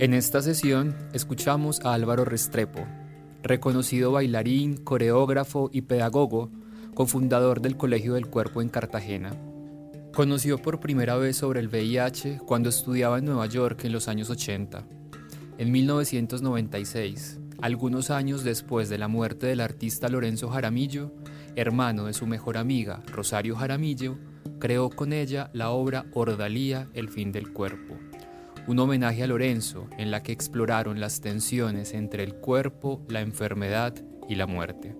En esta sesión escuchamos a Álvaro Restrepo, reconocido bailarín, coreógrafo y pedagogo, cofundador del Colegio del Cuerpo en Cartagena. Conoció por primera vez sobre el VIH cuando estudiaba en Nueva York en los años 80. En 1996, algunos años después de la muerte del artista Lorenzo Jaramillo, hermano de su mejor amiga, Rosario Jaramillo, creó con ella la obra Ordalía, el fin del cuerpo un homenaje a Lorenzo en la que exploraron las tensiones entre el cuerpo, la enfermedad y la muerte.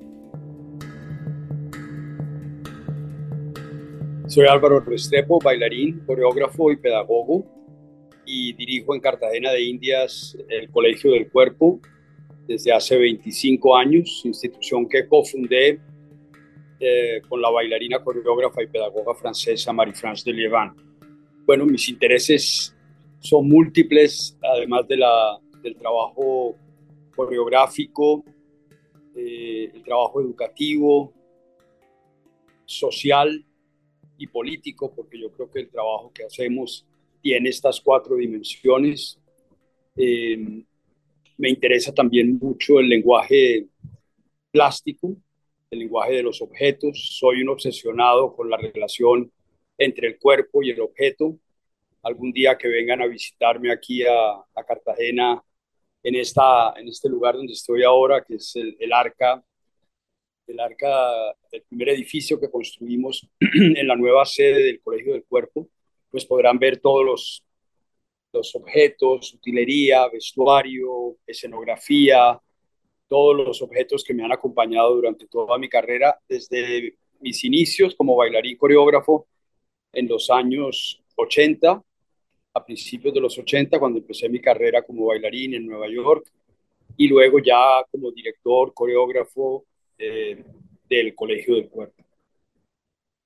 Soy Álvaro Restrepo, bailarín, coreógrafo y pedagogo y dirijo en Cartagena de Indias el Colegio del Cuerpo desde hace 25 años, institución que cofundé eh, con la bailarina, coreógrafa y pedagoga francesa Marie-France de. Bueno, mis intereses son múltiples, además de la, del trabajo coreográfico, eh, el trabajo educativo, social y político, porque yo creo que el trabajo que hacemos tiene estas cuatro dimensiones. Eh, me interesa también mucho el lenguaje plástico, el lenguaje de los objetos. Soy un obsesionado con la relación entre el cuerpo y el objeto algún día que vengan a visitarme aquí a, Cartagena, en, esta, en este lugar donde estoy ahora, que es el, el Arca, el Arca, el primer edificio que construimos en la nueva sede del Colegio del Cuerpo, pues podrán ver todos los, los objetos, utilería, vestuario, escenografía, todos los objetos que me han acompañado durante toda mi carrera, desde mis inicios como bailarín coreógrafo en los años 80 a principios de los 80, cuando empecé mi carrera como bailarín en Nueva York, y luego ya como director, coreógrafo eh, del Colegio del Cuerpo.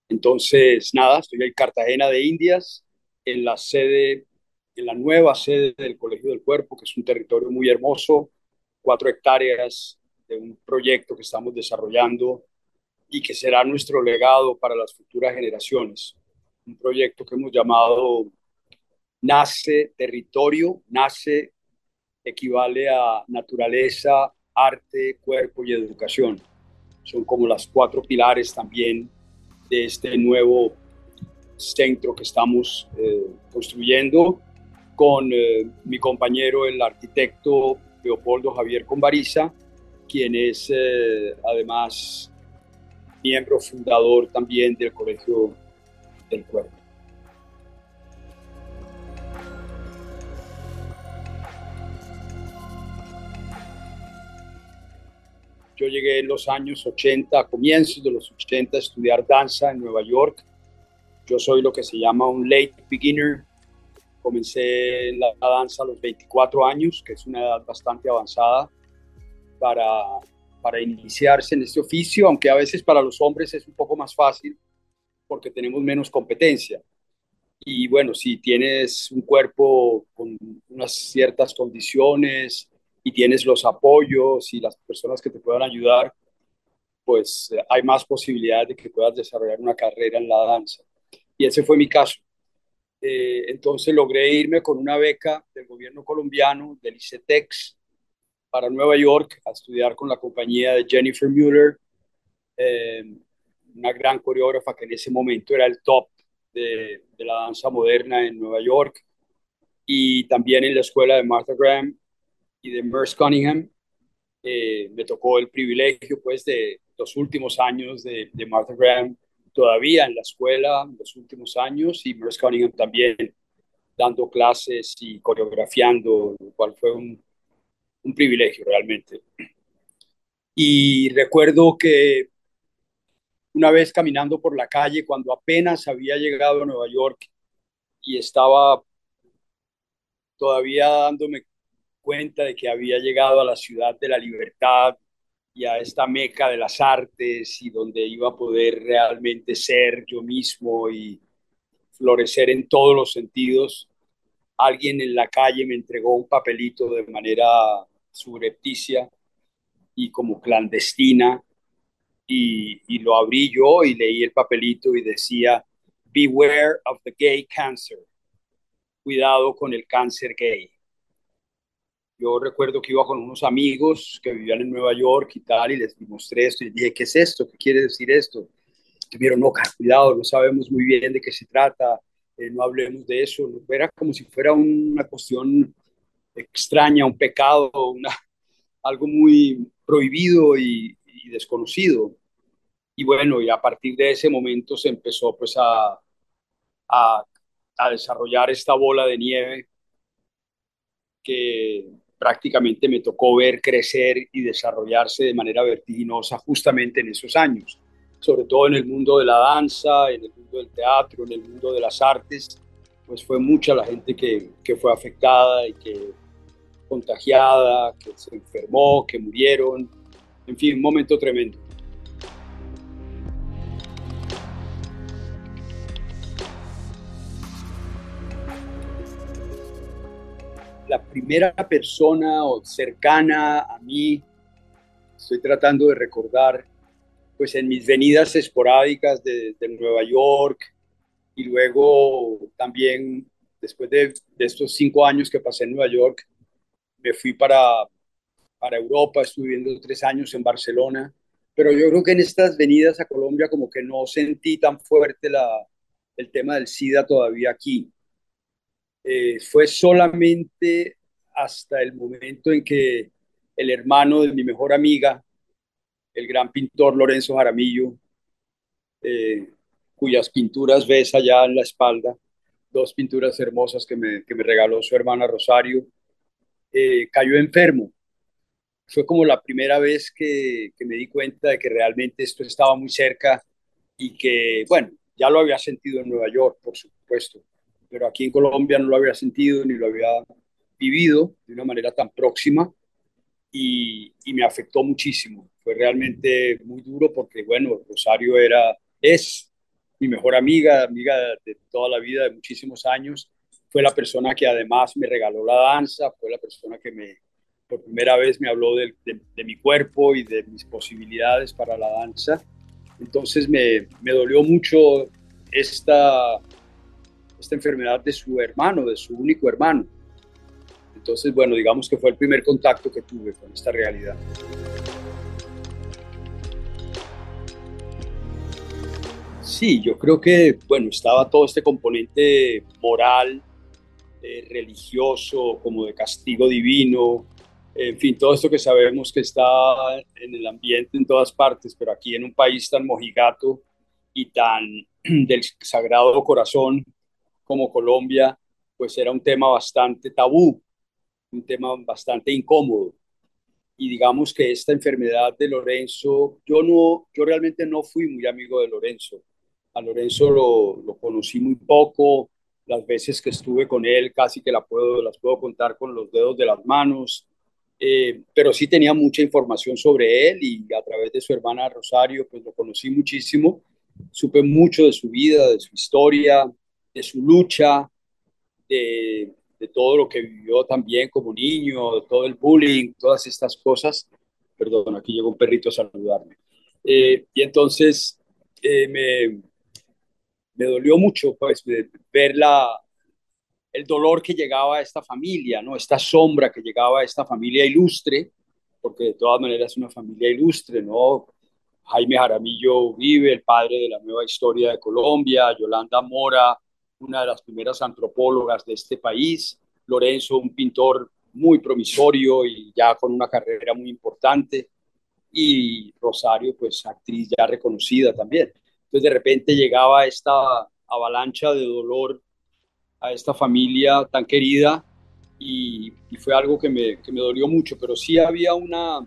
Entonces, nada, estoy en Cartagena de Indias, en la sede, en la nueva sede del Colegio del Cuerpo, que es un territorio muy hermoso, cuatro hectáreas de un proyecto que estamos desarrollando y que será nuestro legado para las futuras generaciones. Un proyecto que hemos llamado nace territorio, nace equivale a naturaleza, arte, cuerpo y educación. Son como las cuatro pilares también de este nuevo centro que estamos eh, construyendo con eh, mi compañero, el arquitecto Leopoldo Javier Convariza, quien es eh, además miembro fundador también del Colegio del Cuerpo. Yo llegué en los años 80, a comienzos de los 80, a estudiar danza en Nueva York. Yo soy lo que se llama un late beginner. Comencé la, danza a los 24 años, que es una edad bastante avanzada para, para iniciarse en este oficio, aunque a veces para los hombres es un poco más fácil porque tenemos menos competencia. Y bueno, si tienes un cuerpo con unas ciertas condiciones, y tienes los apoyos y las personas que te puedan ayudar, pues eh, hay más posibilidades de que puedas desarrollar una carrera en la danza. Y ese fue mi caso. Eh, entonces logré irme con una beca del gobierno colombiano, del ICETEX, para Nueva York a estudiar con la compañía de Jennifer Mueller, eh, una gran coreógrafa que en ese momento era el top de, la danza moderna en Nueva York, y también en la escuela de Martha Graham y de Merce Cunningham. Eh, me tocó el privilegio, pues, de los últimos años de, Martha Graham todavía en la escuela, los últimos años, y Merce Cunningham también dando clases y coreografiando, lo cual fue un privilegio realmente. Y recuerdo que una vez caminando por la calle, cuando apenas había llegado a Nueva York y estaba todavía dándome cuenta de que había llegado a la ciudad de la libertad y a esta meca de las artes y donde iba a poder realmente ser yo mismo y florecer en todos los sentidos, alguien en la calle me entregó un papelito de manera subrepticia y como clandestina y, y, lo abrí yo y leí el papelito y decía, Beware of the gay cancer. Cuidado con el cáncer gay. Yo recuerdo que iba con unos amigos que vivían en Nueva York y tal, y les mostré esto y dije, ¿qué es esto? ¿Qué quiere decir esto? Me no, cuidado, no sabemos muy bien de qué se trata, eh, no hablemos de eso. Era como si fuera una cuestión extraña, un pecado, una, algo muy prohibido y, y desconocido. Y bueno, y a partir de ese momento se empezó pues a, a, a desarrollar esta bola de nieve que prácticamente me tocó ver crecer y desarrollarse de manera vertiginosa justamente en esos años, sobre todo en el mundo de la danza, en el mundo del teatro, en el mundo de las artes, pues fue mucha la gente que, que fue afectada y que contagiada, que se enfermó, que murieron, en fin, un momento tremendo. La primera persona cercana a mí, estoy tratando de recordar, pues en mis venidas esporádicas de, Nueva York y luego también después de, de estos cinco años que pasé en Nueva York, me fui para, para Europa, estuve viviendo tres años en Barcelona, pero yo creo que en estas venidas a Colombia como que no sentí tan fuerte la, el tema del SIDA todavía aquí. Eh, fue solamente hasta el momento en que el hermano de mi mejor amiga, el gran pintor Lorenzo Jaramillo, eh, cuyas pinturas ves allá en la espalda, dos pinturas hermosas que me, que me regaló su hermana Rosario, eh, cayó enfermo. Fue como la primera vez que, que me di cuenta de que realmente esto estaba muy cerca y que, bueno, ya lo había sentido en Nueva York, por supuesto, pero aquí en Colombia no lo había sentido ni lo había vivido de una manera tan próxima y, y, me afectó muchísimo. Fue realmente muy duro porque, bueno, Rosario era, es mi mejor amiga, amiga de toda la vida, de muchísimos años, fue la persona que además me regaló la danza, fue la persona que me, por primera vez me habló de, de, mi cuerpo y de mis posibilidades para la danza. Entonces me, me dolió mucho esta, esta enfermedad de su hermano, de su único hermano. Entonces, bueno, digamos que fue el primer contacto que tuve con esta realidad. Sí, yo creo que, bueno, estaba todo este componente moral eh, religioso, como de castigo divino, en fin, todo esto que sabemos que está en el ambiente en todas partes, pero aquí en un país tan mojigato y tan del Sagrado Corazón como Colombia, pues era un tema bastante tabú, un tema bastante incómodo. Y digamos que esta enfermedad de Lorenzo, yo no, yo realmente no fui muy amigo de Lorenzo. A Lorenzo lo, conocí muy poco, las veces que estuve con él casi que la puedo, las puedo contar con los dedos de las manos, eh, pero sí tenía mucha información sobre él y a través de su hermana Rosario, pues lo conocí muchísimo, supe mucho de su vida, de su historia, de su lucha, de, de todo lo que vivió también como niño, todo el bullying, todas estas cosas. Perdón, aquí llegó un perrito a saludarme. Eh, y entonces eh, me, me dolió mucho pues, ver la, el dolor que llegaba a esta familia, ¿no? esta sombra que llegaba a esta familia ilustre, porque de todas maneras es una familia ilustre, ¿no? Jaime Jaramillo vive, el padre de la nueva historia de Colombia, Yolanda Mora, una de las primeras antropólogas de este país, Lorenzo, un pintor muy promisorio y ya con una carrera muy importante, y Rosario, pues actriz ya reconocida también. Entonces de repente llegaba esta avalancha de dolor a esta familia tan querida y, fue algo que me, que me, dolió mucho, pero sí había una,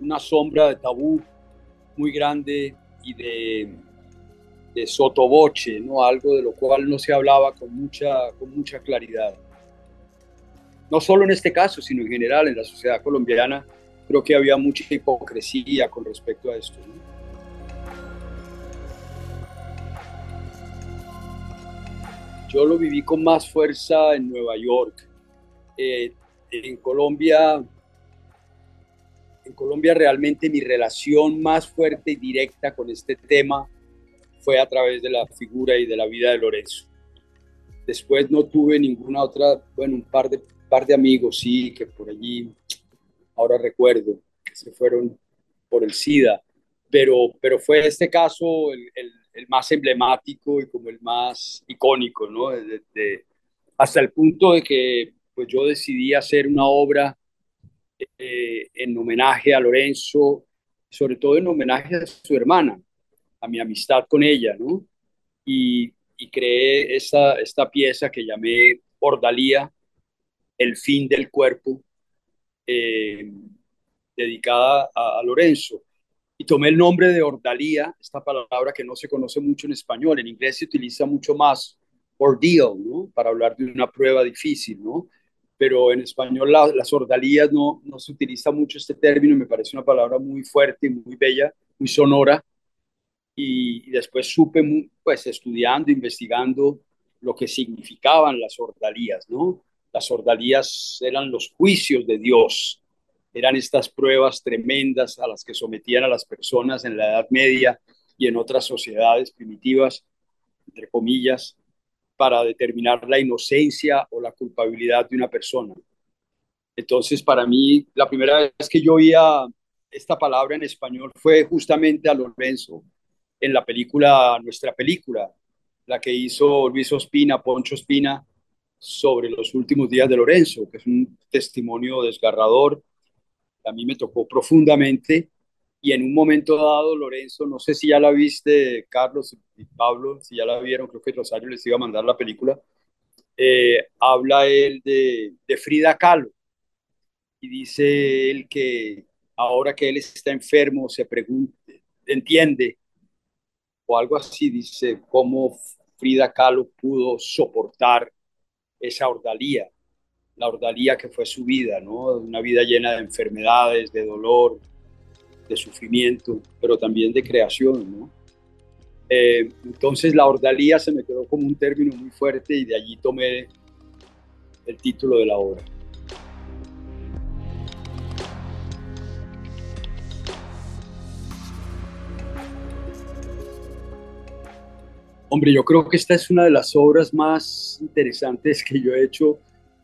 una sombra de tabú muy grande y de, de sotoboche, ¿no? algo de lo cual no se hablaba con mucha, con mucha claridad. no solo en este caso, sino en general en la sociedad colombiana, creo que había mucha hipocresía con respecto a esto. Yo lo viví con más fuerza en Nueva York. Eh, en Colombia, en Colombia realmente mi relación más fuerte y directa con este tema fue a través de la figura y de la vida de Lorenzo. Después no tuve ninguna otra, bueno, un par de, par de amigos, sí, que por allí, ahora recuerdo, que se fueron por el SIDA, pero, pero fue este caso el, más emblemático y como el más icónico, ¿no? hasta el punto de que pues yo decidí hacer una obra eh, en homenaje a Lorenzo, sobre todo en homenaje a su hermana, a mi amistad con ella, ¿no? Y, creé esta, esta pieza que llamé Ordalía, el fin del cuerpo, eh, dedicada a, Lorenzo. Y tomé el nombre de Ordalía, esta palabra que no se conoce mucho en español, en inglés se utiliza mucho más ordeal, ¿no? Para hablar de una prueba difícil, ¿no? Pero en español las ordalías no, no se utiliza mucho este término, me parece una palabra muy fuerte, muy bella, muy sonora, y, después supe, pues estudiando, investigando lo que significaban las ordalías, ¿no? Las ordalías eran los juicios de Dios, eran estas pruebas tremendas a las que sometían a las personas en la Edad Media y en otras sociedades primitivas, entre comillas, para determinar la inocencia o la culpabilidad de una persona. Entonces, para mí, la primera vez que yo oía esta palabra en español fue justamente a Lorenzo, en la película, nuestra película, la que hizo Luis Ospina, Poncho Ospina, sobre los últimos días de Lorenzo, que es un testimonio desgarrador. A mí me tocó profundamente y en un momento dado, Lorenzo, no sé si ya la viste, Carlos y Pablo, si ya la vieron, creo que Rosario les iba a mandar la película, eh, habla él de, de Frida Kahlo y dice él que ahora que él está enfermo, se pregunta, entiende o algo así, dice, cómo Frida Kahlo pudo soportar esa ordalía, la ordalía que fue su vida, ¿no? Una vida llena de enfermedades, de dolor, de sufrimiento, pero también de creación, ¿no? Eh, entonces la ordalía se me quedó como un término muy fuerte y de allí tomé el título de la obra. Hombre, yo creo que esta es una de las obras más interesantes que yo he hecho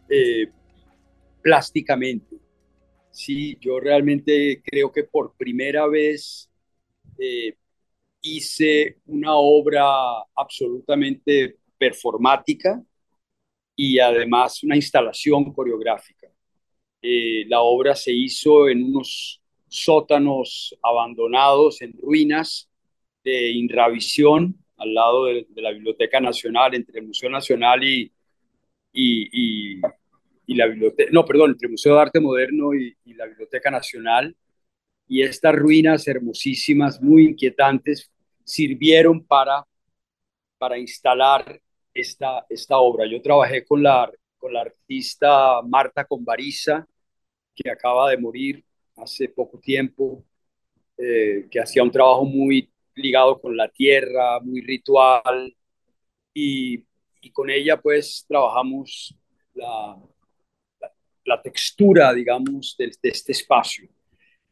eh, plásticamente. Sí, yo realmente creo que por primera vez eh, hice una obra absolutamente performática y además una instalación coreográfica. Eh, la obra se hizo en unos sótanos abandonados, en ruinas de Inravisión, al lado de, la Biblioteca Nacional, entre el Museo Nacional y, y, y, la Biblioteca, no, perdón, entre el Museo de Arte Moderno y, la Biblioteca Nacional. Y estas ruinas hermosísimas, muy inquietantes, sirvieron para, para instalar esta, esta obra. Yo trabajé con la, con la artista Marta Convariza, que acaba de morir hace poco tiempo, eh, que hacía un trabajo muy ligado con la tierra, muy ritual, y, con ella pues trabajamos la, la, textura, digamos, de, este espacio.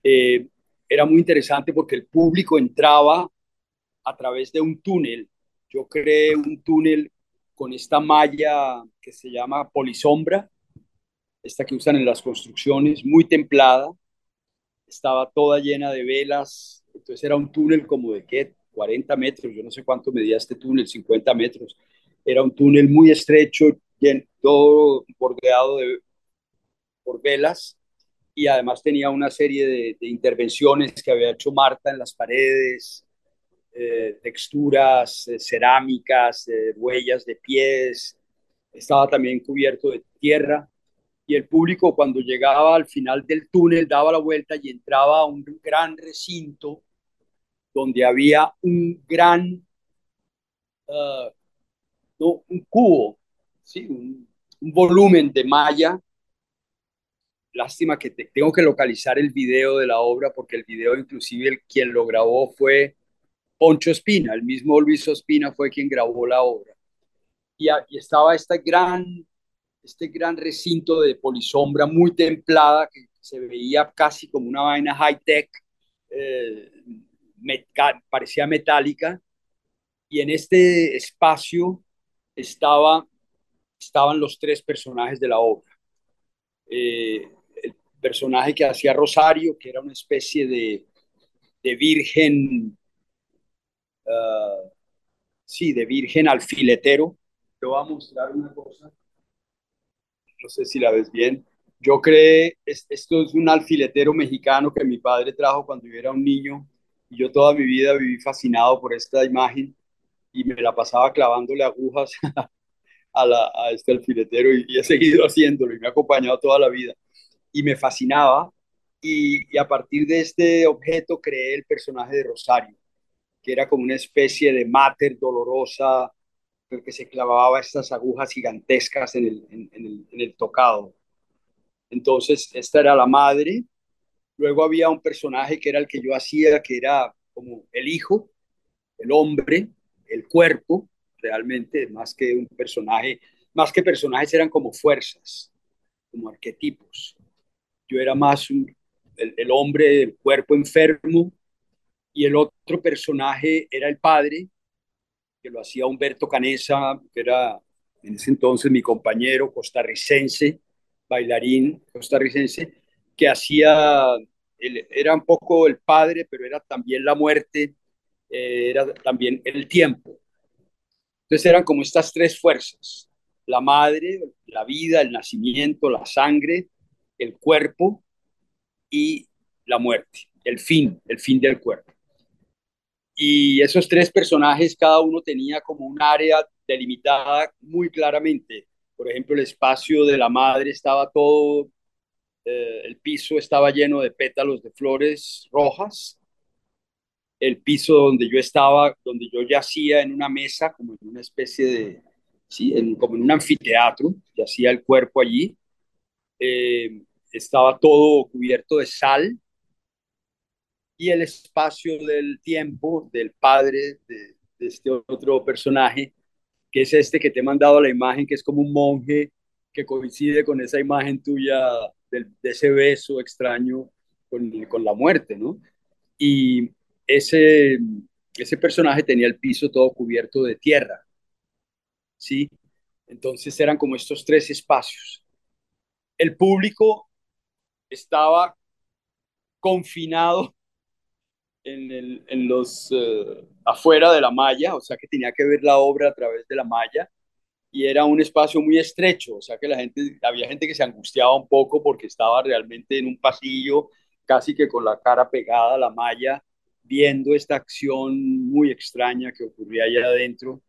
Eh, era muy interesante porque el público entraba a través de un túnel. Yo creé un túnel con esta malla que se llama polisombra, esta que usan en las construcciones, muy templada. Estaba toda llena de velas, entonces era un túnel como de qué, 40 metros, yo no sé cuánto medía este túnel, 50 metros. Era un túnel muy estrecho, todo bordeado de, por velas y además tenía una serie de, intervenciones que había hecho Marta en las paredes, eh, texturas, eh, cerámicas, eh, huellas de pies. Estaba también cubierto de tierra y el público cuando llegaba al final del túnel daba la vuelta y entraba a un gran recinto donde había un gran, uh, no, un cubo, ¿sí? un, volumen de malla lástima que tengo que localizar el video de la obra porque el video inclusive el, quien lo grabó fue Poncho Espina, el mismo Luis Espina fue quien grabó la obra. Y, y estaba este gran, este gran recinto de polisombra muy templada que se veía casi como una vaina high-tech, eh, parecía metálica. Y en este espacio estaba, estaban los tres personajes de la obra. Eh, el personaje que hacía Rosario, que era una especie de, de virgen, uh, sí, de virgen alfiletero. Te voy a mostrar una cosa, no sé si la ves bien. Yo creé, esto es un alfiletero mexicano que mi padre trajo cuando yo era un niño yo toda mi vida viví fascinado por esta imagen y me la pasaba clavándole agujas a, la, a este alfiletero y, y, he seguido haciéndolo y me ha acompañado toda la vida. Y me fascinaba y, y, a partir de este objeto creé el personaje de Rosario, que era como una especie de máter dolorosa que se clavaba estas agujas gigantescas en el, en, el, en el tocado. Entonces, esta era la madre. Luego había un personaje que era el que yo hacía, que era como el hijo, el hombre, el cuerpo, realmente, más que un personaje, más que personajes eran como fuerzas, como arquetipos. Yo era más el, el, hombre, el cuerpo enfermo, y el otro personaje era el padre, que lo hacía Humberto Canesa, que era en ese entonces mi compañero costarricense, bailarín costarricense, que hacía, era un poco el padre, pero era también la muerte, eh, era también el tiempo. Entonces eran como estas tres fuerzas, la madre, la vida, el nacimiento, la sangre, el cuerpo y la muerte, el fin, el fin del cuerpo. Y esos tres personajes, cada uno tenía como un área delimitada muy claramente. Por ejemplo, el espacio de la madre estaba todo, eh, el piso estaba lleno de pétalos de flores rojas. El piso donde yo estaba, donde yo yacía en una mesa, como en una especie de, sí, en, como en un anfiteatro, yacía el cuerpo allí. Eh, estaba todo cubierto de sal. Y el espacio del tiempo del padre de, de este otro personaje que es este que te he mandado la imagen, que es como un monje que coincide con esa imagen tuya de, ese beso extraño con, con, la muerte, ¿no? Y ese, ese personaje tenía el piso todo cubierto de tierra, ¿sí? Entonces eran como estos tres espacios. El público estaba confinado en, el, en los uh, afuera de la malla, o sea que tenía que ver la obra a través de la malla y era un espacio muy estrecho, o sea que la gente, había gente que se angustiaba un poco porque estaba realmente en un pasillo, casi que con la cara pegada a la malla, viendo esta acción muy extraña que ocurría allá adentro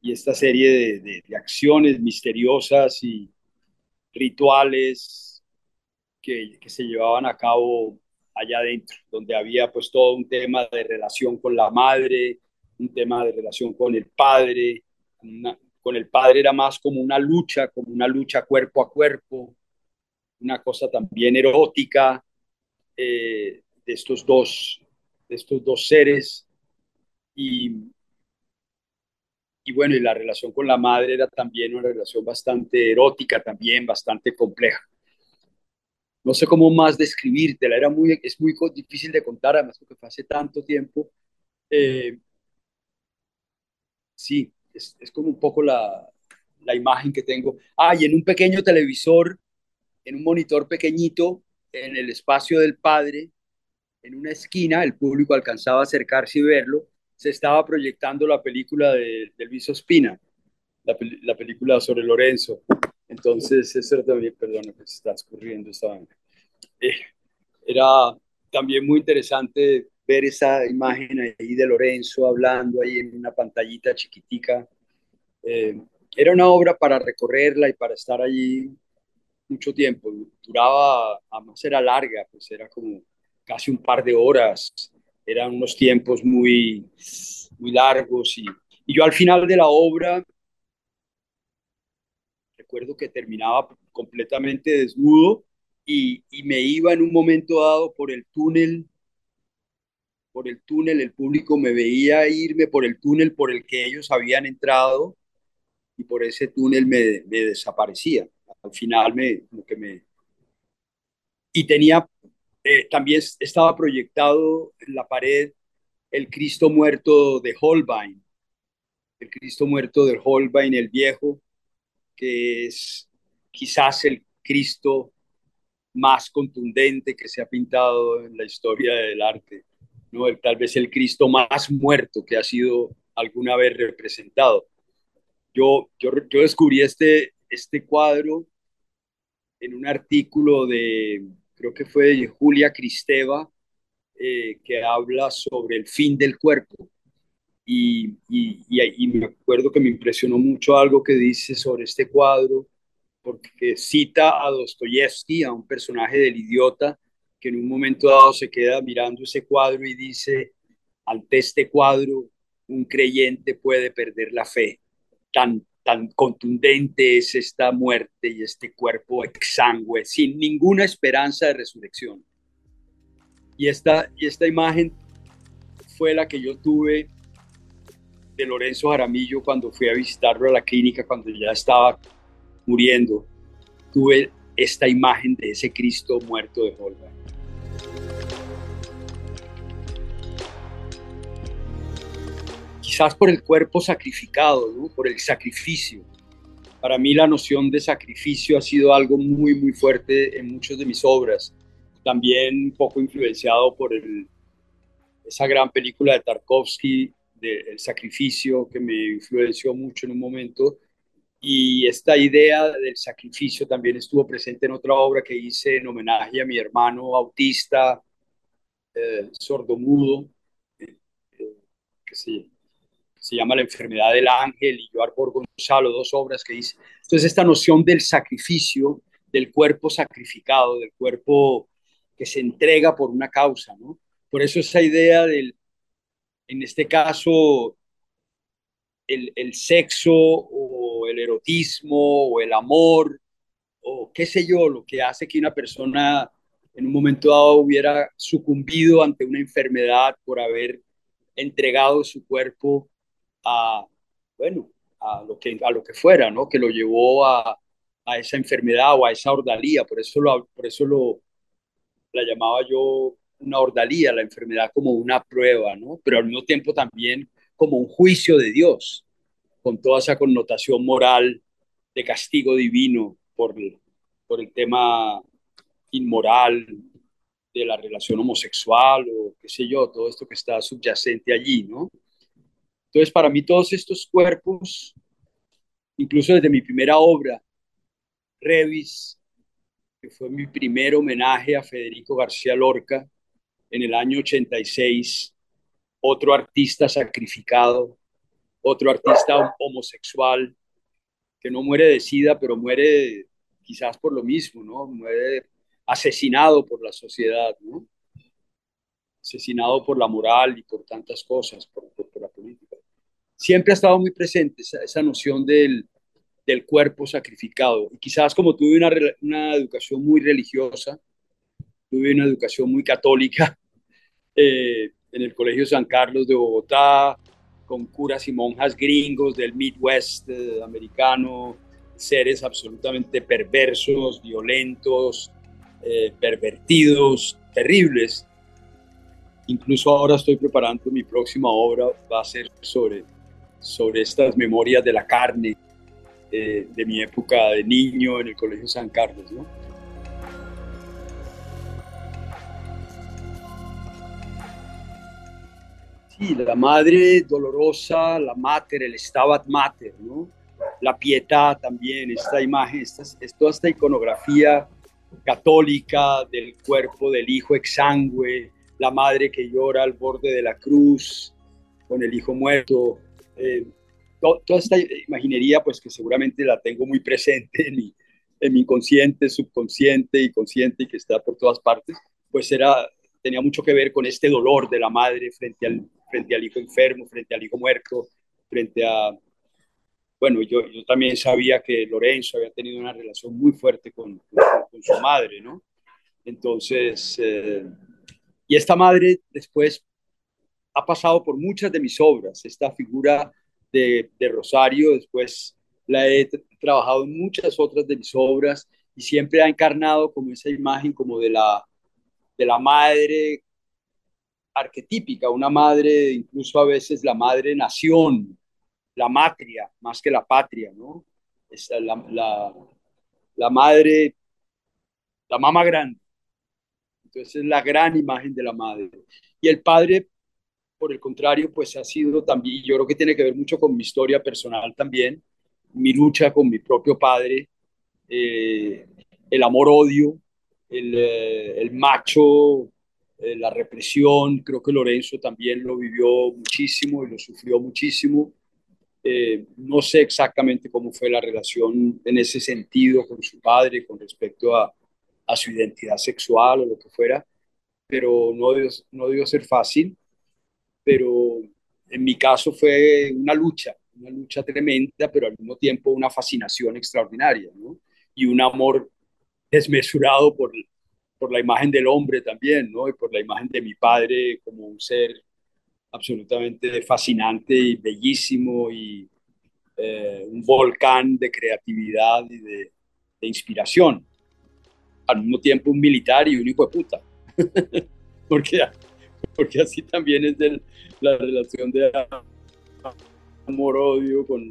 y esta serie de, de, de acciones misteriosas y rituales que, que se llevaban a cabo allá adentro, donde había pues todo un tema de relación con la madre, un tema de relación con el padre, una, con el padre era más como una lucha, como una lucha cuerpo a cuerpo, una cosa también erótica eh, de estos dos, de estos dos seres y, y bueno, y la relación con la madre era también una relación bastante erótica, también bastante compleja no sé cómo más describírtela, era muy, es muy difícil de contar, además porque fue hace tanto tiempo. Eh, sí, es, es, como un poco la, la, imagen que tengo. Ah, y en un pequeño televisor, en un monitor pequeñito, en el espacio del padre, en una esquina, el público alcanzaba a acercarse y verlo, se estaba proyectando la película de, de Luis Ospina, la, la película sobre Lorenzo. Entonces, eso también, perdón, que se está escurriendo esta eh, Era también muy interesante ver esa imagen ahí de Lorenzo hablando ahí en una pantallita chiquitica. Eh, era una obra para recorrerla y para estar allí mucho tiempo. Duraba, además era larga, pues era como casi un par de horas. Eran unos tiempos muy, muy largos y, y yo al final de la obra recuerdo que terminaba completamente desnudo y, y, me iba en un momento dado por el túnel, por el túnel, el público me veía irme por el túnel por el que ellos habían entrado y por ese túnel me, desaparecía. Al final me, que me... Y tenía, eh, también estaba proyectado en la pared el Cristo muerto de Holbein, el Cristo muerto de Holbein, el viejo, que es quizás el Cristo más contundente que se ha pintado en la historia del arte, tal vez el Cristo más muerto que ha sido alguna vez representado. Yo, yo, yo descubrí este, este cuadro en un artículo de, creo que fue de Julia Cristeva, eh, que habla sobre el fin del cuerpo. Y, y, y, me acuerdo que me impresionó mucho algo que dice sobre este cuadro, porque cita a Dostoyevsky, a un personaje del idiota, que en un momento dado se queda mirando ese cuadro y dice, ante este cuadro, un creyente puede perder la fe. Tan, tan contundente es esta muerte y este cuerpo exangüe, sin ninguna esperanza de resurrección. Y esta, y esta imagen fue la que yo tuve de Lorenzo Jaramillo cuando fui a visitarlo a la clínica, cuando ya estaba muriendo. Tuve esta imagen de ese Cristo muerto de Holbein. Quizás por el cuerpo sacrificado, ¿no? por el sacrificio. Para mí la noción de sacrificio ha sido algo muy, muy fuerte en muchas de mis obras también un poco influenciado por el, esa gran película de Tarkovsky, de El sacrificio, que me influenció mucho en un momento. Y esta idea del sacrificio también estuvo presente en otra obra que hice en homenaje a mi hermano autista, eh, sordomudo, eh, eh, que se, se, llama La enfermedad del ángel, y Joar Gonzalo, dos obras que hice. Entonces, esta noción del sacrificio, del cuerpo sacrificado, del cuerpo que se entrega por una causa, ¿no? Por eso esa idea del, en este caso, el, el sexo o el erotismo o el amor o qué sé yo, lo que hace que una persona en un momento dado hubiera sucumbido ante una enfermedad por haber entregado su cuerpo a, bueno, a lo que, a lo que fuera, ¿no? Que lo llevó a, a esa enfermedad o a esa ordalía. Por eso lo, por eso lo, la llamaba yo una ordalía, la enfermedad como una prueba, ¿no? Pero al mismo tiempo también como un juicio de Dios, con toda esa connotación moral de castigo divino por, por el tema inmoral de la relación homosexual o qué sé yo, todo esto que está subyacente allí, ¿no? Entonces, para mí todos estos cuerpos, incluso desde mi primera obra, Revis, que fue mi primer homenaje a Federico García Lorca en el año 86, otro artista sacrificado, otro artista homosexual que no muere de sida, pero muere quizás por lo mismo, ¿no? Muere asesinado por la sociedad, ¿no? Asesinado por la moral y por tantas cosas, por, la política. Siempre ha estado muy presente esa noción del, del cuerpo sacrificado. Y quizás como tuve una, una educación muy religiosa, tuve una educación muy católica eh, en el Colegio San Carlos de Bogotá, con curas y monjas gringos del Midwest eh, americano, seres absolutamente perversos, violentos, eh, pervertidos, terribles. Incluso ahora estoy preparando mi próxima obra, va a ser sobre, sobre estas memorias de la carne, de mi época de niño en el Colegio San Carlos, ¿no? Sí, la madre dolorosa, la mater, el Stabat Mater, ¿no? La pietà también, esta imagen, esta, toda esta iconografía católica del cuerpo del hijo exangüe, la madre que llora al borde de la cruz con el hijo muerto. Eh, toda esta imaginería, pues que seguramente la tengo muy presente en mi, en mi inconsciente, subconsciente y consciente y que está por todas partes, pues era, tenía mucho que ver con este dolor de la madre frente al, frente al hijo enfermo, frente al hijo muerto, frente a... Bueno, yo, yo también sabía que Lorenzo había tenido una relación muy fuerte con, con, su madre, ¿no? Entonces, eh, y esta madre después ha pasado por muchas de mis obras, esta figura de, de Rosario, después la he trabajado en muchas otras de mis obras y siempre ha encarnado como esa imagen como de la, de la madre arquetípica, una madre, incluso a veces la madre nación, la matria, más que la patria, ¿no? Es la, la, la madre, la mamá grande. Entonces es la gran imagen de la madre. Y el padre, por el contrario, pues ha sido también, yo creo que tiene que ver mucho con mi historia personal también, mi lucha con mi propio padre, eh, el amor-odio, el, eh, el, macho, eh, la represión. Creo que Lorenzo también lo vivió muchísimo y lo sufrió muchísimo. Eh, no sé exactamente cómo fue la relación en ese sentido con su padre con respecto a, a su identidad sexual o lo que fuera, pero no debió, no debió ser fácil. Pero en mi caso fue una lucha, una lucha tremenda, pero al mismo tiempo una fascinación extraordinaria, ¿no? Y un amor desmesurado por, por la imagen del hombre también, ¿no? Y por la imagen de mi padre como un ser absolutamente fascinante y bellísimo y eh, un volcán de creatividad y de, de, inspiración. Al mismo tiempo un militar y un hijo de puta. porque, porque así también es de la relación de amor-odio con,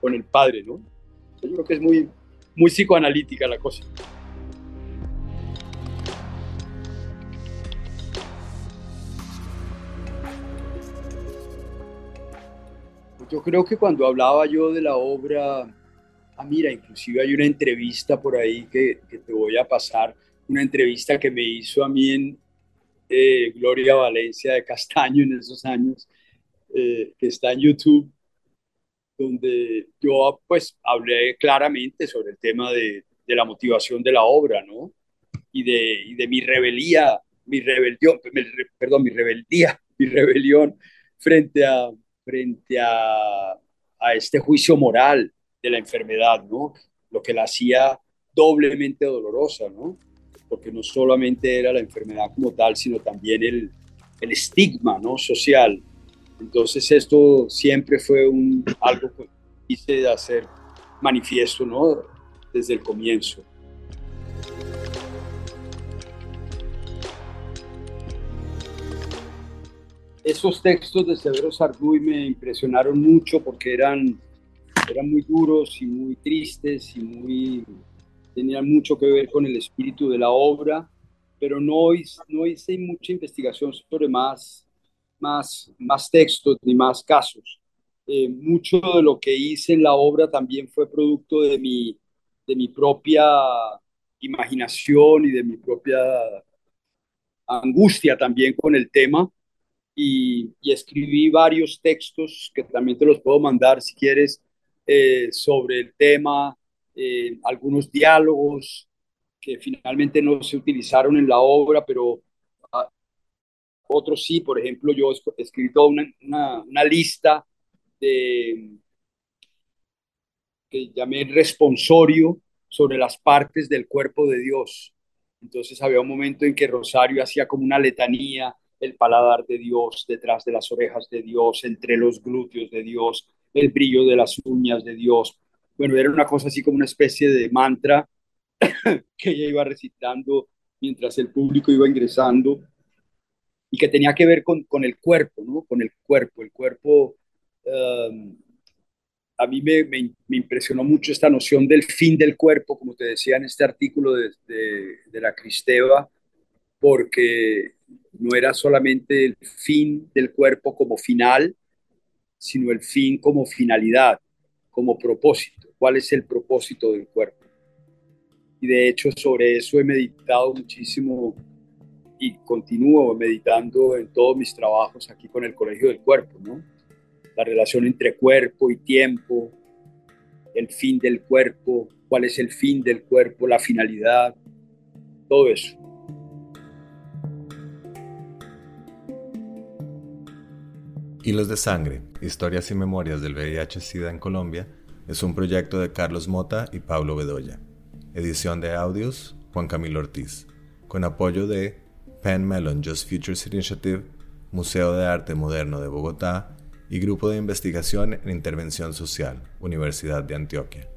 con el padre, ¿no? Yo creo que es muy, muy psicoanalítica la cosa. Yo creo que cuando hablaba yo de la obra, ah, mira, inclusive hay una entrevista por ahí que te voy a pasar, una entrevista que me hizo a mí en eh, Gloria Valencia de Castaño en esos años, eh, que está en YouTube, donde yo pues hablé claramente sobre el tema de, de la motivación de la obra, ¿no? Y de, y de mi rebelía, mi rebelión, perdón, mi rebeldía, mi rebelión frente a, frente a, a este juicio moral de la enfermedad, ¿no? Lo que la hacía doblemente dolorosa, ¿no? Porque no solamente era la enfermedad como tal, sino también el, el estigma, ¿no? Social entonces esto siempre fue un, algo que quise hacer manifiesto ¿no? desde el comienzo. Esos textos de Severo Sarduy me impresionaron mucho porque eran, eran muy duros y muy tristes y muy, tenían mucho que ver con el espíritu de la obra, pero no, no hice mucha investigación sobre más más, más textos ni más casos. Eh, mucho de lo que hice en la obra también fue producto de mi, de mi propia imaginación y de mi propia angustia también con el tema. Y, escribí varios textos que también te los puedo mandar si quieres eh, sobre el tema, eh, algunos diálogos que finalmente no se utilizaron en la obra, pero otros sí, por ejemplo, yo he escrito una, una, lista de, que llamé responsorio sobre las partes del cuerpo de Dios. Entonces había un momento en que Rosario hacía como una letanía, el paladar de Dios, detrás de las orejas de Dios, entre los glúteos de Dios, el brillo de las uñas de Dios. Bueno, era una cosa así como una especie de mantra que ella iba recitando mientras el público iba ingresando y que tenía que ver con, con el cuerpo, ¿no? Con el cuerpo. El cuerpo, um, a mí me, me, impresionó mucho esta noción del fin del cuerpo, como te decía en este artículo de, de, de la Cristeva, porque no era solamente el fin del cuerpo como final, sino el fin como finalidad, como propósito. ¿Cuál es el propósito del cuerpo? Y de hecho sobre eso he meditado muchísimo y continúo meditando en todos mis trabajos aquí con el Colegio del Cuerpo, ¿no? La relación entre cuerpo y tiempo, el fin del cuerpo, cuál es el fin del cuerpo, la finalidad, todo eso. Hilos de Sangre, Historias y Memorias del VIH-Sida en Colombia, es un proyecto de Carlos Mota y Pablo Bedoya. Edición de audios, Juan Camilo Ortiz. con apoyo de Penn Mellon Just Futures Initiative, Museo de Arte Moderno de Bogotá y Grupo de Investigación en Intervención Social, Universidad de Antioquia.